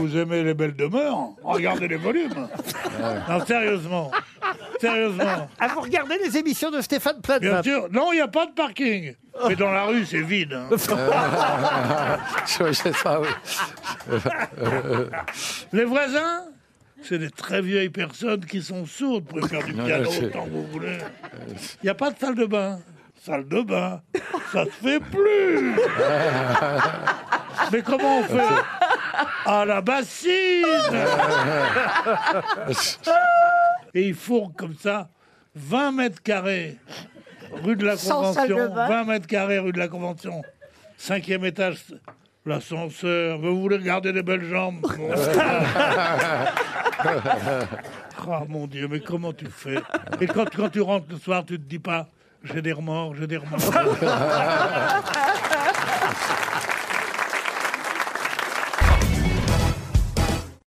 vous aimez les belles demeures, regardez les volumes. Non, sérieusement. Sérieusement. Ah, vous regardez les émissions de Stéphane Plaza Bien sûr. Non, il n'y a pas de parking. Mais dans la rue, c'est vide. hein. Je sais ça, oui. Les voisins, c'est des très vieilles personnes qui sont sourdes pour faire du piano autant que vous voulez. Il n'y a pas de salle de bain. Salle de bain, ça se fait plus. Mais comment on fait? À la bassine Et ils fourrent comme ça 20 mètres carrés rue de la Sans salle de Convention. bain. 20 mètres carrés rue de la Convention. Cinquième étage, l'ascenseur. Vous voulez garder les belles jambes Bon. Ah mon Dieu, mais comment tu fais? Et quand, quand tu rentres le soir, tu te dis pas, j'ai des remords, j'ai des remords.